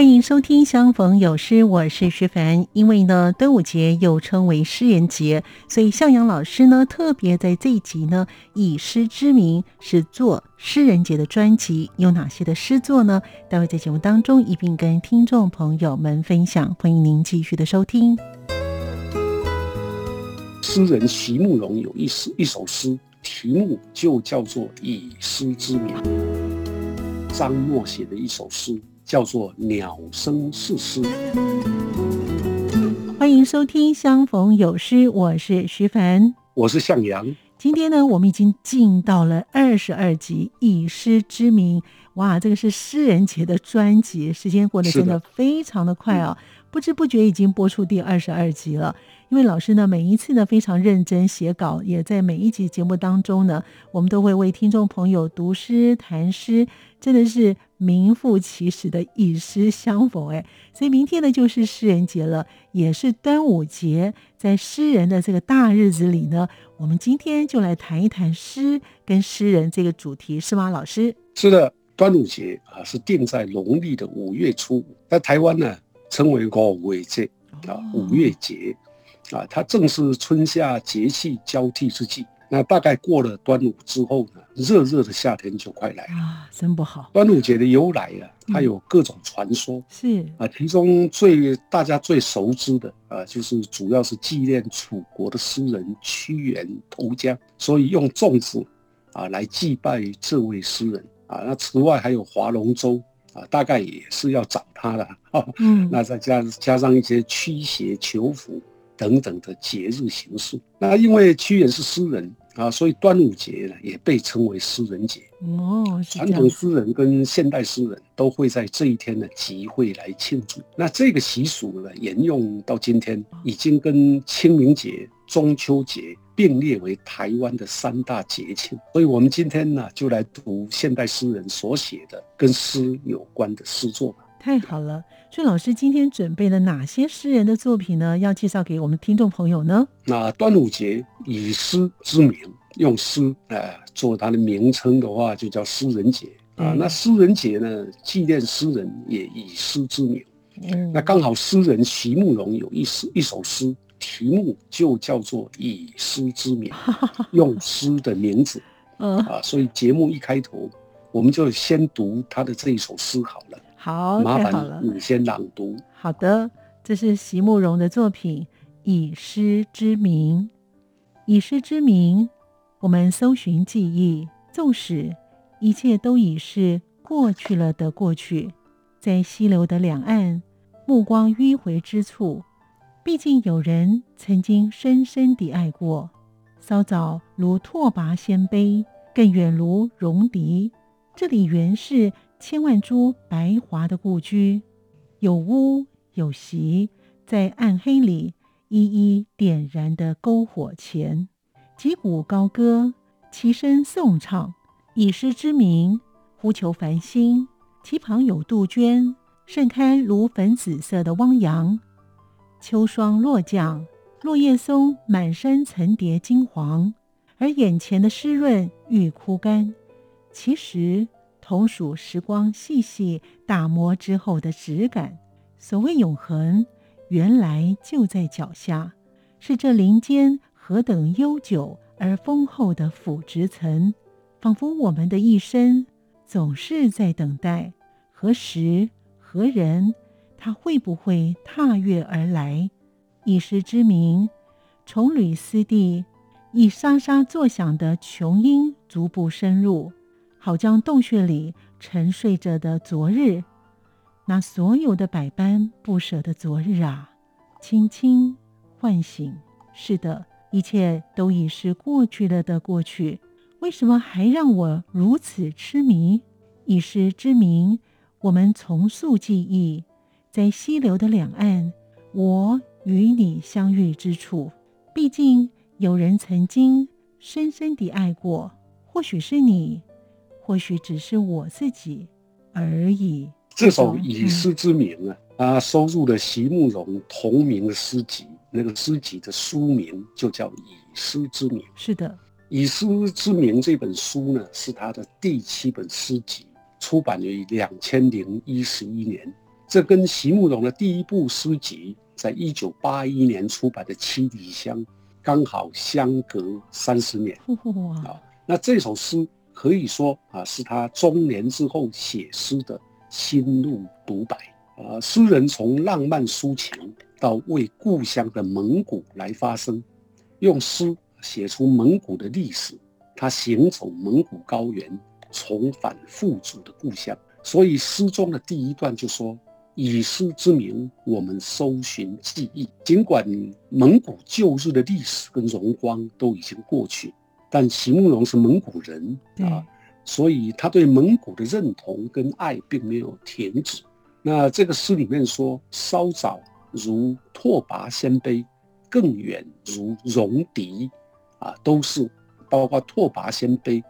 欢迎收听《相逢有诗》，我是徐凡。因为呢，端午节又称为诗人节，所以向阳老师呢特别在这一集呢以诗之名是做诗人节的专辑，有哪些的诗作呢？待会在节目当中一并跟听众朋友们分享。欢迎您继续的收听。诗人席慕容有一诗一首诗，题目就叫做《以诗之名》。张默写的一首诗。叫做鸟声四诗。欢迎收听《相逢有诗》，我是徐凡，我是向阳。今天呢，我们已经进到了二十二集《以诗之名》。哇，这个是诗人节的专辑，时间过得真的非常的快啊！不知不觉已经播出第二十二集了。因为老师呢，每一次呢非常认真写稿，也在每一集节目当中呢，我们都会为听众朋友读诗、谈诗，真的是。名副其实的以诗相逢，哎，所以明天呢就是诗人节了，也是端午节。在诗人的这个大日子里呢，我们今天就来谈一谈诗跟诗人这个主题，是吗，老师？是的，端午节啊是定在农历的五月初五，在台湾呢称为五月节啊，五月节啊，它正是春夏节气交替之际。那大概过了端午之后呢，热热的夏天就快来了啊！真不好。端午节的由来啊，它有各种传说，是啊，其中最大家最熟知的啊，就是主要是纪念楚国的诗人屈原投江，所以用粽子啊来祭拜这位诗人啊。那此外还有划龙舟啊，大概也是要找他的。嗯，那再加加上一些驱邪求福等等的节日形式。那因为屈原是诗人。啊，所以端午节呢也被称为诗人节哦。传统诗人跟现代诗人都会在这一天呢集会来庆祝。那这个习俗呢沿用到今天，已经跟清明节、中秋节并列为台湾的三大节庆。所以我们今天呢就来读现代诗人所写的跟诗有关的诗作吧。太好了，所以老师今天准备了哪些诗人的作品呢？要介绍给我们听众朋友呢？那端午节以诗之名，用诗呃做它的名称的话，就叫诗人节啊。那诗人节呢，纪念诗人也以诗之名。嗯，那刚好诗人席慕容有一诗一首诗，题目就叫做以诗之名，用诗的名字。嗯啊，所以节目一开头，我们就先读他的这一首诗好了。好，麻烦你先朗读。好的，这是席慕容的作品《以诗之名》。以诗之名，我们搜寻记忆，纵使一切都已是过去了的过去，在溪流的两岸，目光迂回之处，毕竟有人曾经深深地爱过。稍早如拓跋鲜卑，更远如戎狄。这里原是。千万株白桦的故居，有屋有席，在暗黑里一一点燃的篝火前，击鼓高歌，齐声颂唱，以诗之名呼求繁星。其旁有杜鹃，盛开如粉紫色的汪洋。秋霜落降，落叶松满山层叠金黄，而眼前的湿润欲枯干。其实。同属时光细细打磨之后的质感。所谓永恒，原来就在脚下，是这林间何等悠久而丰厚的腐殖层，仿佛我们的一生总是在等待何时何人，他会不会踏月而来？一时之名，重履斯地，以沙沙作响的琼音逐步深入。好将洞穴里沉睡着的昨日，那所有的百般不舍的昨日啊，轻轻唤醒。是的，一切都已是过去了的过去。为什么还让我如此痴迷？以诗之名，我们重塑记忆，在溪流的两岸，我与你相遇之处。毕竟有人曾经深深地爱过，或许是你，或许只是我自己而已。这首《以诗之名》啊，它收入了席慕容同名的诗集，那个诗集的书名就叫《以诗之名》。是的，《以诗之名》这本书呢，是他的第七本诗集。出版于两千零一十一年，这跟席慕容的第一部诗集在一九八一年出版的《七里香》刚好相隔三十年。啊，那这首诗可以说啊，是他中年之后写诗的心路独白。啊，诗人从浪漫抒情到为故乡的蒙古来发声，用诗写出蒙古的历史。他行走蒙古高原。重返富足的故乡，所以诗中的第一段就说：“以诗之名，我们搜寻记忆。尽管蒙古旧日的历史跟荣光都已经过去，但席慕容是蒙古人啊，所以他对蒙古的认同跟爱并没有停止。那这个诗里面说：稍早如拓跋鲜卑，更远如戎狄，啊，都是包括拓跋鲜卑。”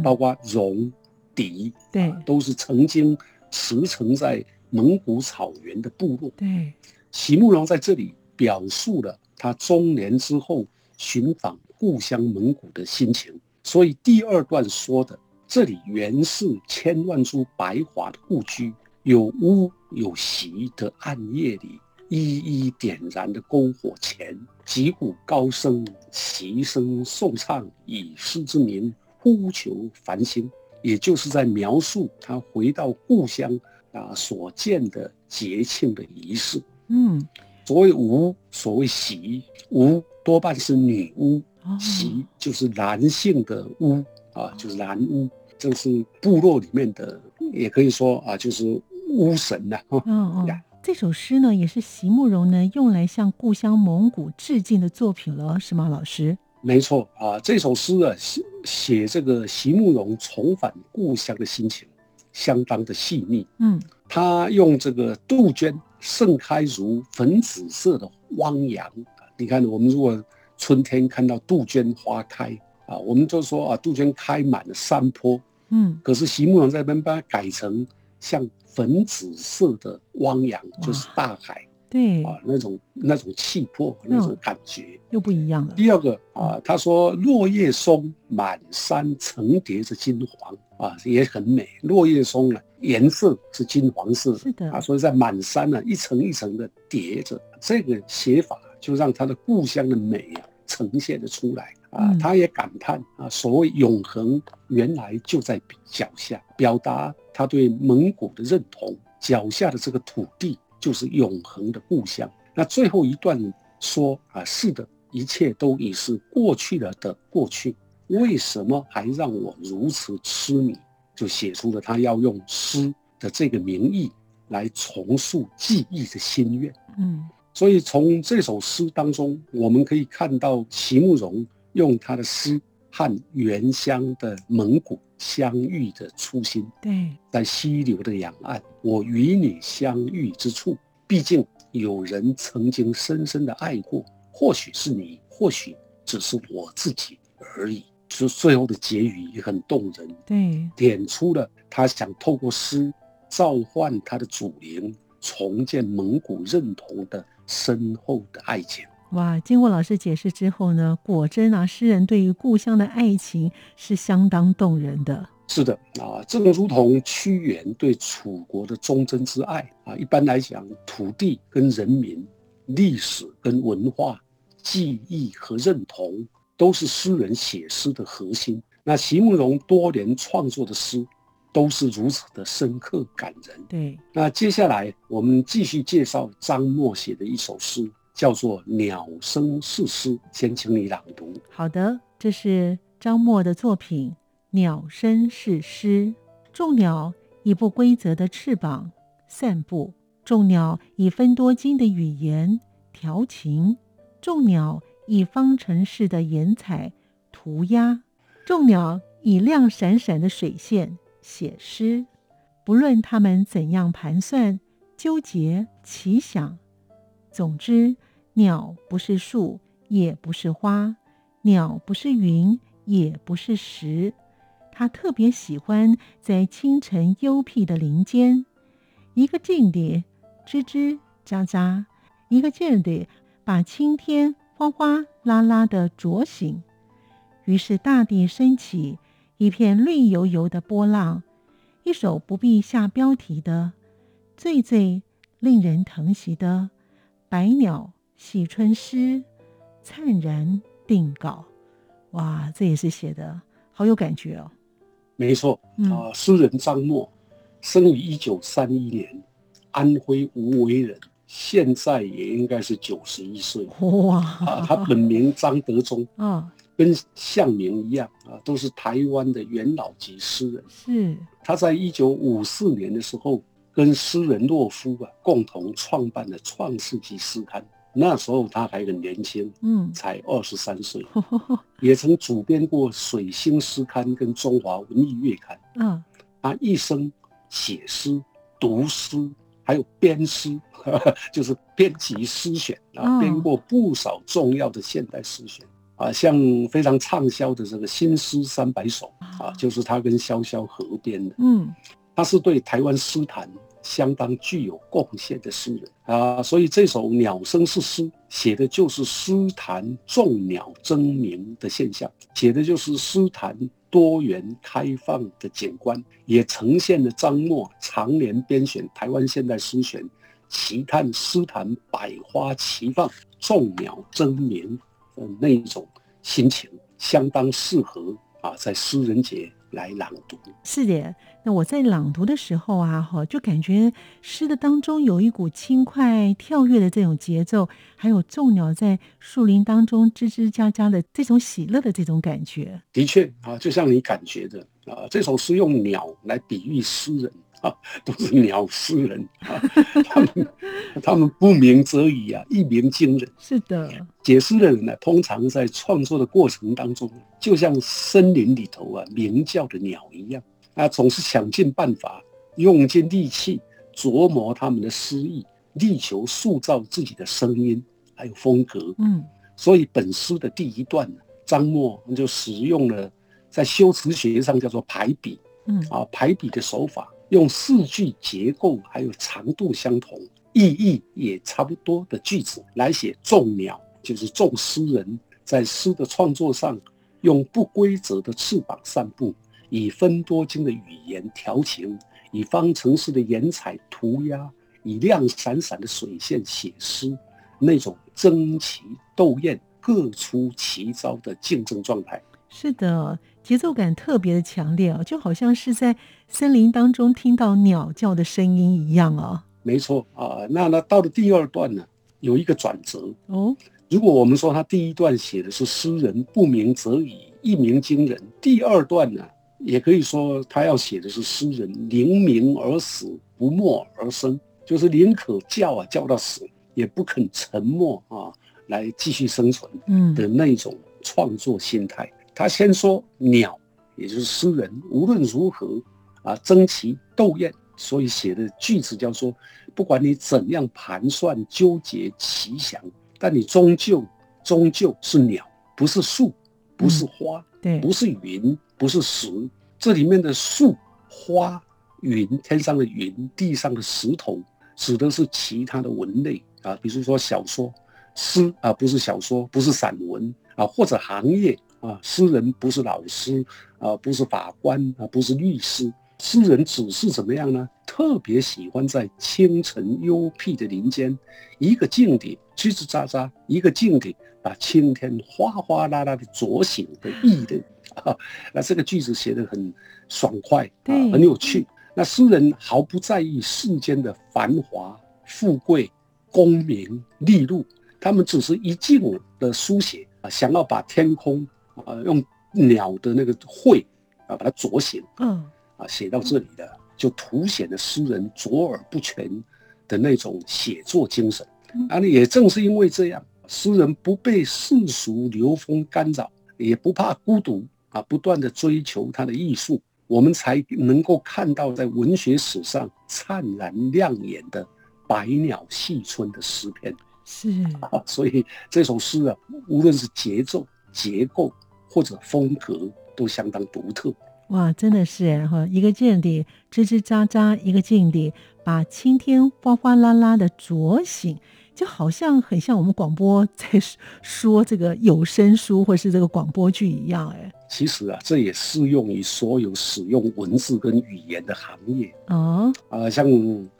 包括戎狄，对，都是曾经驰骋在蒙古草原的部落。对，席慕容在这里表述了他中年之后寻访故乡蒙古的心情。所以第二段说的，这里原是千万株白桦的故居，有屋有席的暗夜里，一一点燃的篝火前，击鼓高声，齐声颂唱，以诗之名。呼求繁星，也就是在描述他回到故乡啊所见的节庆的仪式。嗯，所谓巫，所谓喜，巫多半是女巫，喜就是男性的巫啊，就是男巫，这是部落里面的，也可以说啊，就是巫神呐。嗯嗯，这首诗呢，也是席慕容呢用来向故乡蒙古致敬的作品了，是吗，老师？没错啊，这首诗啊写写这个席慕容重返故乡的心情，相当的细腻。嗯，他用这个杜鹃盛开如粉紫色的汪洋。你看，我们如果春天看到杜鹃花开。啊，我们就说啊，杜鹃开满了山坡。嗯，可是席慕容在那边把它改成像粉紫色的汪洋，就是大海。对。啊，那种那种气魄，那种感觉。又不一样了。第二个啊，他说落叶松满山层叠着金黄。啊，也很美。落叶松呢，颜色是金黄色，是的。啊，所以在满山呢一层一层的叠着，这个写法就让他的故乡的美啊呈现的出来啊。他也感叹啊，所谓永恒原来就在脚下，表达他对蒙古的认同，脚下的这个土地。就是永恒的故乡。那最后一段说啊，是的，一切都已是过去了的过去，为什么还让我如此痴迷？就写出了他要用诗的这个名义来重塑记忆的心愿。嗯，所以从这首诗当中，我们可以看到席慕容用他的诗和原乡的蒙古。相遇的初心，对，在溪流的两岸，我与你相遇之处，毕竟有人曾经深深的爱过，或许是你，或许只是我自己而已。就最后的结语也很动人，对，点出了他想透过诗召唤他的祖灵，重建蒙古认同的深厚的爱情。哇，经过老师解释之后呢，果真啊，诗人对于故乡的爱情是相当动人的。是的啊，正如同屈原对楚国的忠贞之爱啊。一般来讲，土地跟人民、历史跟文化、记忆和认同，都是诗人写诗的核心。那席慕容多年创作的诗，都是如此的深刻感人。对，那接下来我们继续介绍张默写的一首诗。叫做《鸟声是诗》，先请你朗读。好的，这是张默的作品《鸟声是诗》。众鸟以不规则的翅膀散步，众鸟以分多金的语言调情，众鸟以方程式的颜彩涂鸦，众鸟以亮闪闪的水线写诗，不论他们怎样盘算、纠结、奇想，总之，鸟不是树，也不是花；鸟不是云，也不是石。他特别喜欢在清晨幽僻的林间，一个劲地吱吱喳喳，一个劲地把青天哗哗啦啦的啄醒。于是大地升起一片绿油油的波浪，一首不必下标题的、最最令人疼惜的百鸟喜春诗灿然定稿。哇，这也是写的好有感觉哦。没错啊，诗人张默生于一九三一年，安徽无为人，现在也应该是九十一岁。哇！啊，他本名张德忠啊，跟向明一样啊，都是台湾的元老级诗人。是他在一九五四年的时候，跟诗人洛夫啊共同创办了《创世纪》诗刊。那时候他还很年轻，嗯，才二十三岁，也曾主编过《水星诗刊》跟《中华文艺月刊》。嗯，他一生写诗、读诗，还有编诗，就是编辑诗选啊，编过不少重要的现代诗选啊，像非常畅销的这个《新诗三百首》啊，就是他跟萧萧合编的。嗯，他是对台湾诗坛。相当具有贡献的诗人啊，所以这首《鸟声是诗》写的就是诗坛众鸟争鸣的现象，写的就是诗坛多元开放的景观，也呈现了张默常年编选台湾现代诗选，奇探诗坛百花齐放、众鸟争鸣的那一种心情，相当适合啊，在诗人节。来朗读是的，那我在朗读的时候啊，哈，就感觉诗的当中有一股轻快跳跃的这种节奏，还有众鸟在树林当中吱吱喳喳的这种喜乐的这种感觉。的确啊，就像你感觉的啊，这首诗用鸟来比喻诗人。啊，都是鸟诗人啊，他们他们不鸣则已啊，一鸣惊人。是的，写诗的人呢，通常在创作的过程当中，就像森林里头啊鸣叫的鸟一样啊，总是想尽办法，用尽力气琢磨他们的诗意，力求塑造自己的声音还有风格。嗯，所以本诗的第一段呢，张默就使用了在修辞学上叫做排比，嗯啊排比的手法。用四句结构还有长度相同、意义也差不多的句子来写众鸟，就是众诗人在诗的创作上，用不规则的翅膀散步，以分多金的语言调情，以方程式的颜彩涂鸦，以亮闪闪的水线写诗，那种争奇斗艳、各出奇招的竞争状态。是的。节奏感特别的强烈啊，就好像是在森林当中听到鸟叫的声音一样啊。没错啊，那那到了第二段呢，有一个转折哦。如果我们说他第一段写的是诗人不鸣则已，一鸣惊人，第二段呢，也可以说他要写的是诗人宁鸣而死，不默而生，就是宁可叫啊叫到死，也不肯沉默啊来继续生存的那种创作心态。他先说鸟，也就是诗人，无论如何啊，争奇斗艳，所以写的句子叫做：不管你怎样盘算、纠结、奇想，但你终究终究是鸟，不是树，不是花，对，不是云，不是石。这里面的树、花、云，天上的云，地上的石头，指的是其他的文类啊，比如说小说、诗啊，不是小说，不是散文啊，或者行业。啊，诗人不是老师，啊，不是法官，啊，不是律师。诗人只是怎么样呢？特别喜欢在清晨幽僻的林间，一个劲地吱吱喳喳，一个劲地把青天哗哗啦啦的啄醒的意的。啊，那这个句子写的很爽快，啊，很有趣。那诗人毫不在意世间的繁华、富贵、功名利禄，他们只是一静的书写啊，想要把天空。啊，用鸟的那个喙啊，把它啄醒，嗯，啊，写到这里的，就凸显了诗人卓尔不全的那种写作精神。啊，也正是因为这样，诗人不被世俗流风干扰，也不怕孤独，啊，不断的追求他的艺术，我们才能够看到在文学史上灿然亮眼的百鸟戏春的诗篇。是啊，所以这首诗啊，无论是节奏、结构或者风格，都相当独特。哇，真的是哈，一个劲地吱吱喳喳，一个劲地把青天哗哗啦啦的啄醒，就好像很像我们广播在说这个有声书或是这个广播剧一样。哎，其实啊，这也适用于所有使用文字跟语言的行业哦，啊，像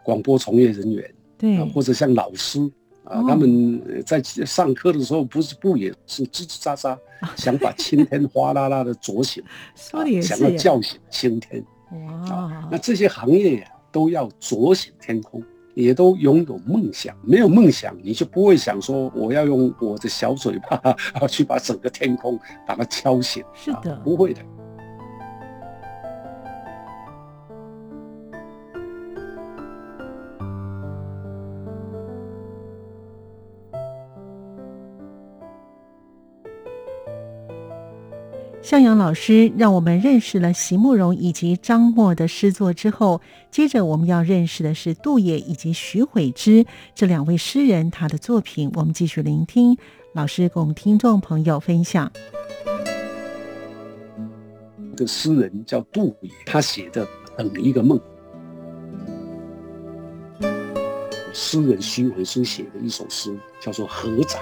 广播从业人员，对，或者像老师。啊，他们在上课的时候，不是不也是吱吱喳喳，想把青天哗啦啦的啄醒，说的也是，想要叫醒青天。哇，那这些行业呀，都要啄醒天空，也都拥有梦想。没有梦想，你就不会想说我要用我的小嘴巴啊去把整个天空把它敲醒。是的，不会的。向阳老师让我们认识了席慕容以及张默的诗作之后，接着我们要认识的是杜野以及徐悔之这两位诗人他的作品。我们继续聆听老师跟我们听众朋友分享。一个诗人叫杜野，他写的《等一个梦》。诗人徐悔之写的一首诗叫做《合掌》。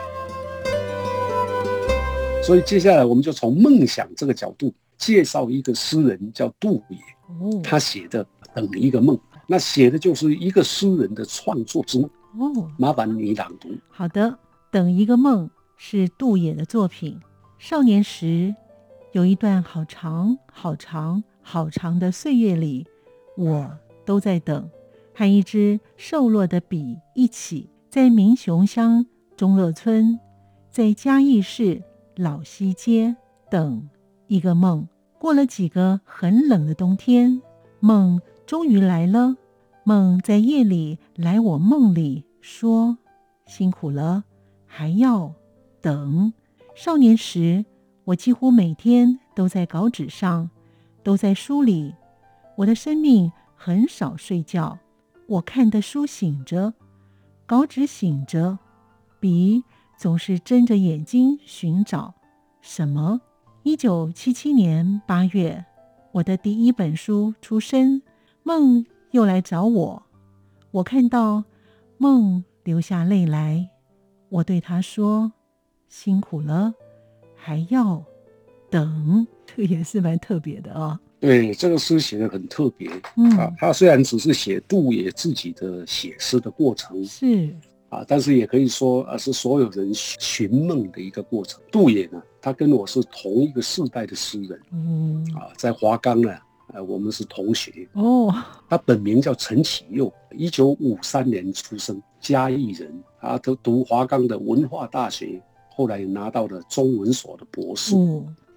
所以接下来我们就从梦想这个角度介绍一个诗人，叫杜野。哦，他写的《等一个梦》，那写的就是一个诗人的创作之梦。哦，麻烦你朗读。好的，《等一个梦》是杜野的作品。少年时，有一段好长、好长、好长的岁月里，我都在等，和一支瘦弱的笔一起，在民雄乡中乐村，在嘉义市。老西街等一个梦，过了几个很冷的冬天，梦终于来了。梦在夜里来我梦里说：“辛苦了，还要等。”少年时，我几乎每天都在稿纸上，都在书里。我的生命很少睡觉，我看的书醒着，稿纸醒着，笔。总是睁着眼睛寻找什么？一九七七年八月，我的第一本书出生，梦又来找我。我看到梦流下泪来，我对他说：“辛苦了，还要等。”这也是蛮特别的啊。对，这个诗写的很特别。嗯啊，他虽然只是写杜野自己的写诗的过程，是。啊，但是也可以说，啊，是所有人寻梦的一个过程。杜野呢，他跟我是同一个世代的诗人，嗯，啊，在华冈呢，呃，我们是同学哦。他本名叫陈启佑，一九五三年出生，嘉义人。他都读华冈的文化大学，后来拿到了中文所的博士。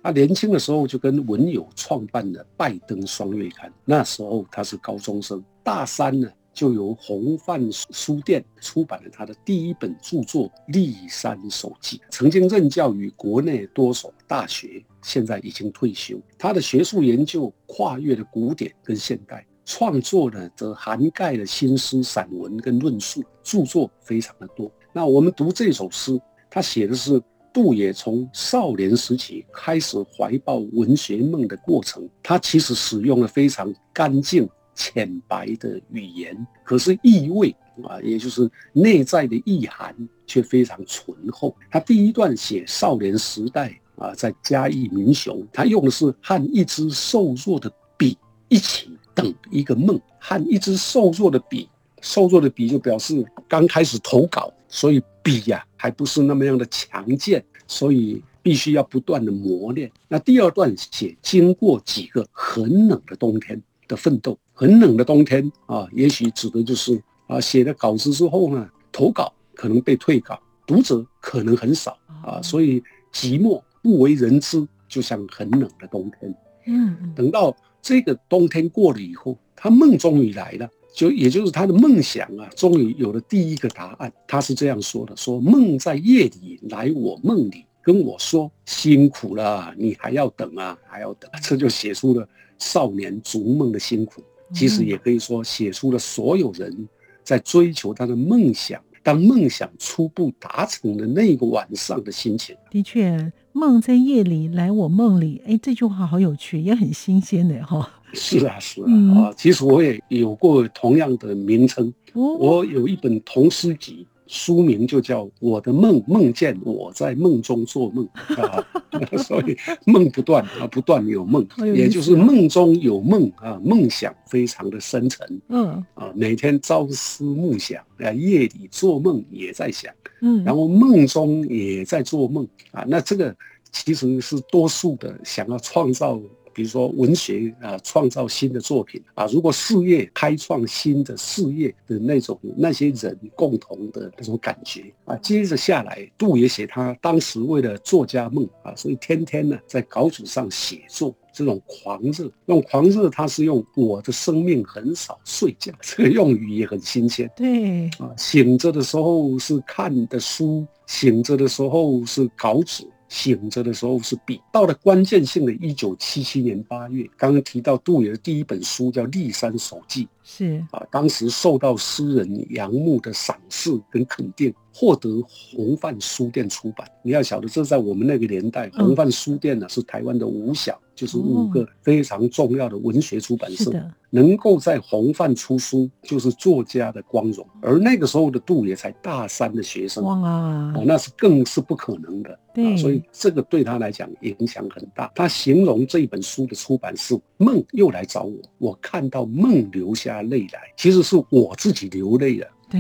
他年轻的时候就跟文友创办了《拜登双月刊》，那时候他是高中生，大三呢。就由红范书店出版了他的第一本著作《立山手记》。曾经任教于国内多所大学，现在已经退休。他的学术研究跨越了古典跟现代，创作呢则涵盖了新诗、散文跟论述，著作非常的多。那我们读这首诗，他写的是杜野从少年时期开始怀抱文学梦的过程。他其实使用了非常干净。浅白的语言，可是意味啊，也就是内在的意涵却非常醇厚。他第一段写少年时代啊，在嘉义民雄，他用的是和一支瘦弱的笔一起等一个梦，和一支瘦弱的笔，瘦弱的笔就表示刚开始投稿，所以笔呀还不是那么样的强健，所以必须要不断的磨练。那第二段写经过几个很冷的冬天的奋斗。很冷的冬天啊，也许指的就是啊，写了稿子之后呢，投稿可能被退稿，读者可能很少啊，所以寂寞不为人知，就像很冷的冬天。嗯，等到这个冬天过了以后，他梦终于来了，就也就是他的梦想啊，终于有了第一个答案。他是这样说的：说梦在夜里来我梦里，跟我说辛苦了，你还要等啊，还要等。这就写出了少年逐梦的辛苦，其实也可以说写出了所有人在追求他的梦想，当梦想初步达成的那个晚上的心情。的确，梦在夜里来我梦里，哎，这句话好有趣，也很新鲜的哈。是啊，是啊，啊，其实我也有过同样的名称，我有一本童诗集。书名就叫《我的梦》，梦见我在梦中做梦啊，所以梦不断啊，不断有梦，也就是梦中有梦啊，梦想非常的深沉，嗯。啊，每天朝思暮想啊，夜里做梦也在想，嗯，然后梦中也在做梦啊，那这个其实是多数的想要创造。比如说文学啊，创造新的作品啊，如果事业开创新的事业的那种那些人共同的那种感觉啊，接着下来，杜也写他当时为了作家梦啊，所以天天呢在稿纸上写作，这种狂热，用狂热，他是用我的生命很少睡觉，这个用语也很新鲜。对啊，醒着的时候是看的书，醒着的时候是稿纸。醒着的时候是 B，，到了关键性的1977年8月，刚刚提到杜野的第一本书叫《立山手记》，是啊，当时受到诗人杨牧的赏识跟肯定。获得红范书店出版，你要晓得，这在我们那个年代，红范书店呢是台湾的五小，就是五个非常重要的文学出版社，能够在红范出书，就是作家的光荣。而那个时候的杜也才大三的学生，哇，那是更是不可能的。对，所以这个对他来讲影响很大。他形容这本书的出版是梦又来找我，我看到梦留下泪来，其实是我自己流泪了。对。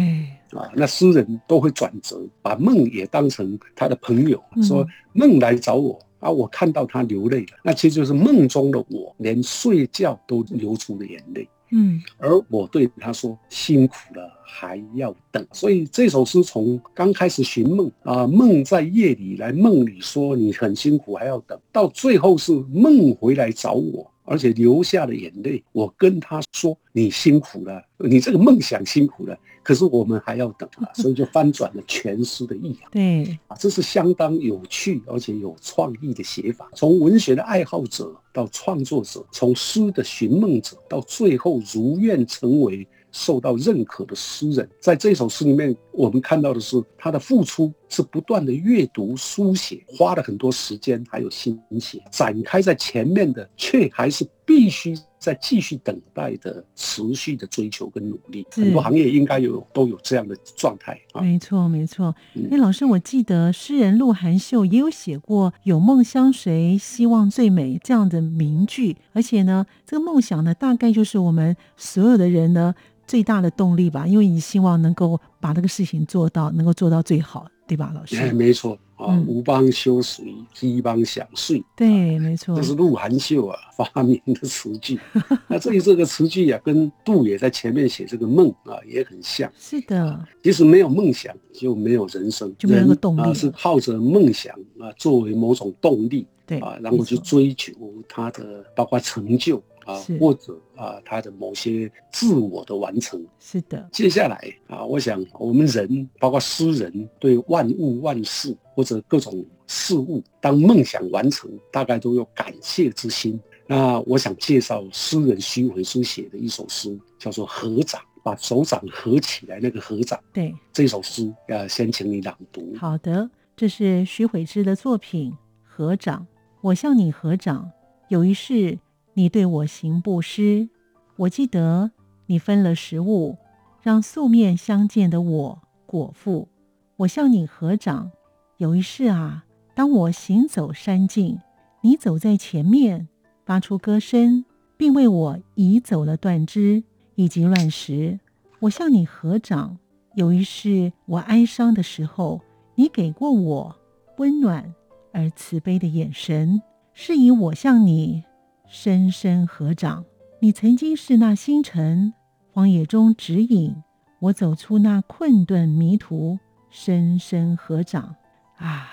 啊，那诗人都会转折，把梦也当成他的朋友，说梦来找我啊，我看到他流泪了，那其实就是梦中的我，连睡觉都流出了眼泪。嗯，而我对他说辛苦了，还要等。所以这首诗从刚开始寻梦啊，梦在夜里来梦里说你很辛苦，还要等到最后是梦回来找我。而且流下了眼泪，我跟他说：“你辛苦了，你这个梦想辛苦了，可是我们还要等啊。”所以就翻转了全诗的意。对啊，这是相当有趣而且有创意的写法。从文学的爱好者到创作者，从诗的寻梦者到最后如愿成为。受到认可的诗人，在这首诗里面，我们看到的是他的付出是不断的阅读、书写，花了很多时间还有心血展开在前面的，却还是必须在继续等待的持续的追求跟努力。很多行业应该有都有这样的状态啊。没错，没错。哎，老师，我记得诗人鹿晗秀也有写过“有梦相随，希望最美”这样的名句，而且呢，这个梦想呢，大概就是我们所有的人呢。最大的动力吧，因为你希望能够把这个事情做到，能够做到最好，对吧，老师？哎，没错啊，吾邦修水，一邦享睡。对，没错，这是鹿晗秀啊发明的词句。那这里这个词句啊，跟杜也在前面写这个梦啊也很像。是的，即使没有梦想，就没有人生，就没有个动力。是靠着梦想啊作为某种动力，对啊，然后去追求他的包括成就。啊，或者啊，他的某些自我的完成，是的。接下来啊，我想我们人，包括诗人，对万物万事或者各种事物，当梦想完成，大概都有感谢之心。那我想介绍诗人徐悔书写的一首诗，叫做《合掌》，把手掌合起来那个合掌。对，这首诗要先请你朗读。好的，这是徐悔之的作品《合掌》，我向你合掌，有一事。你对我行布施，我记得你分了食物，让素面相见的我果腹。我向你合掌，有一世啊，当我行走山径，你走在前面，发出歌声，并为我移走了断枝以及乱石。我向你合掌，有一世我哀伤的时候，你给过我温暖而慈悲的眼神，是以我向你。深深合掌，你曾经是那星辰，荒野中指引我走出那困顿迷途。深深合掌啊，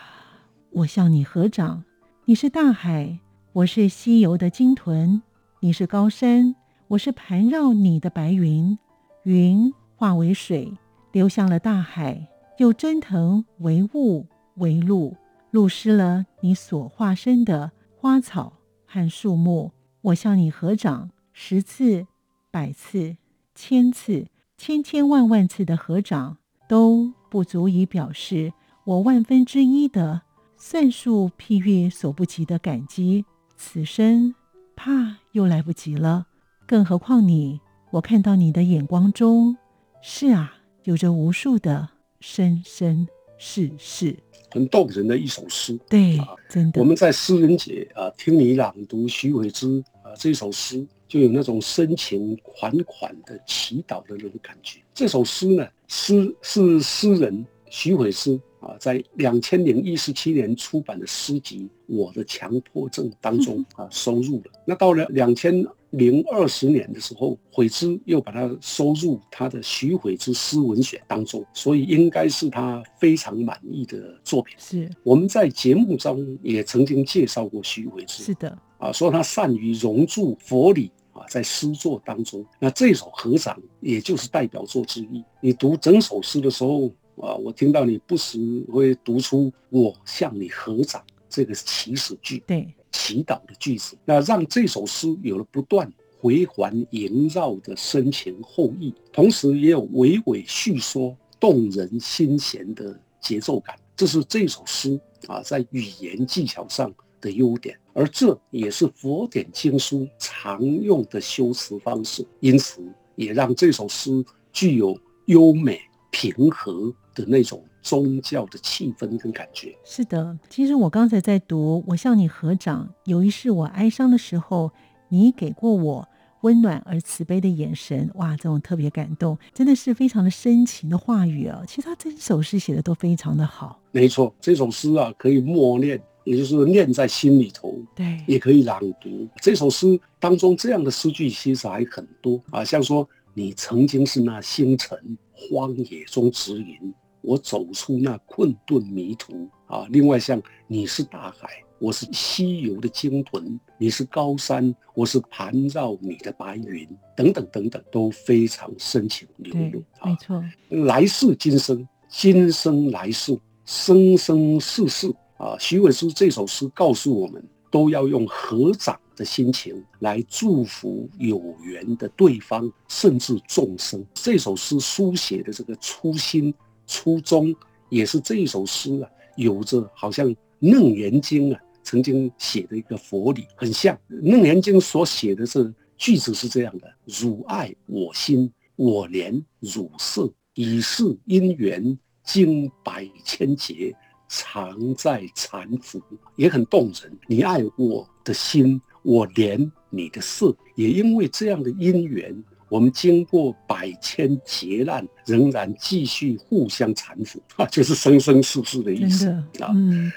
我向你合掌。你是大海，我是西游的鲸豚；你是高山，我是盘绕你的白云。云化为水，流向了大海，又蒸腾为雾为露，露湿了你所化身的花草和树木。我向你合掌十次、百次、千次、千千万万次的合掌，都不足以表示我万分之一的算术譬喻所不及的感激。此生怕又来不及了，更何况你，我看到你的眼光中，是啊，有着无数的深深世世，很动人的一首诗。对，真的。我们在诗人节啊，听你朗读徐伟之啊这首诗，就有那种深情款款的祈祷的那种感觉。这首诗呢，诗是诗人徐伟之。啊，在两千零一十七年出版的诗集《我的强迫症》当中啊收入了。那到了两千零二十年的时候，悔之又把它收入他的《徐悔之诗文选》当中，所以应该是他非常满意的作品。是我们在节目中也曾经介绍过徐悔之，是的啊，说他善于融入佛理啊，在诗作当中。那这首合掌也就是代表作之一。你读整首诗的时候。啊，我听到你不时会读出“我向你合掌”这个起始句，对，祈祷的句子，那让这首诗有了不断回环萦绕的深情厚意，同时也有娓娓叙说、动人心弦的节奏感。这是这首诗啊，在语言技巧上的优点，而这也是佛典经书常用的修辞方式，因此也让这首诗具有优美平和。的那种宗教的气氛跟感觉，是的。其实我刚才在读，我向你合掌，有一世我哀伤的时候，你给过我温暖而慈悲的眼神，哇，这种特别感动，真的是非常的深情的话语啊。其实他这首诗写的都非常的好，没错，这首诗啊可以默念，也就是念在心里头，对，也可以朗读。这首诗当中这样的诗句其实还很多啊，像说你曾经是那星辰，荒野中指引。我走出那困顿迷途啊！另外，像你是大海，我是西游的鲸豚；你是高山，我是盘绕你的白云，等等等等，都非常深情流露啊！没错，来世今生，今生来世，生生世世啊！徐伟书这首诗告诉我们，都要用合掌的心情来祝福有缘的对方，甚至众生。这首诗书写的这个初心。初衷也是这一首诗啊，有着好像《楞严经》啊曾经写的一个佛理很像，《楞严经》所写的是句子是这样的：汝爱我心，我怜汝色，以是因缘经百千劫，常在禅服，也很动人。你爱我的心，我怜你的色，也因为这样的因缘。我们经过百千劫难，仍然继续互相搀扶 啊，就是生生世世的意思啊。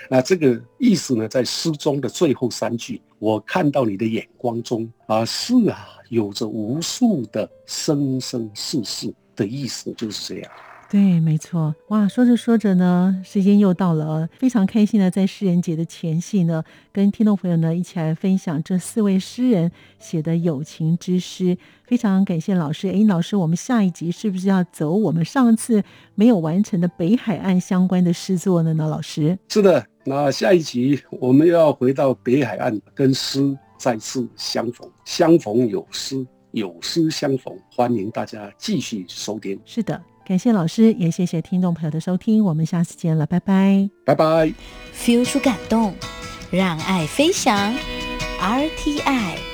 那这个意思呢，在诗中的最后三句，我看到你的眼光中啊，是啊，有着无数的生生世世的意思，就是这样。对，没错，哇！说着说着呢，时间又到了，非常开心的在诗人节的前夕呢，跟听众朋友呢一起来分享这四位诗人写的友情之诗。非常感谢老师，哎，老师，我们下一集是不是要走我们上次没有完成的北海岸相关的诗作呢？呢，老师？是的，那下一集我们又要回到北海岸，跟诗再次相逢，相逢有诗，有诗相逢，欢迎大家继续收听。是的。感谢老师，也谢谢听众朋友的收听，我们下次见了，拜拜，拜拜。feel 出感动，让爱飞翔，RTI。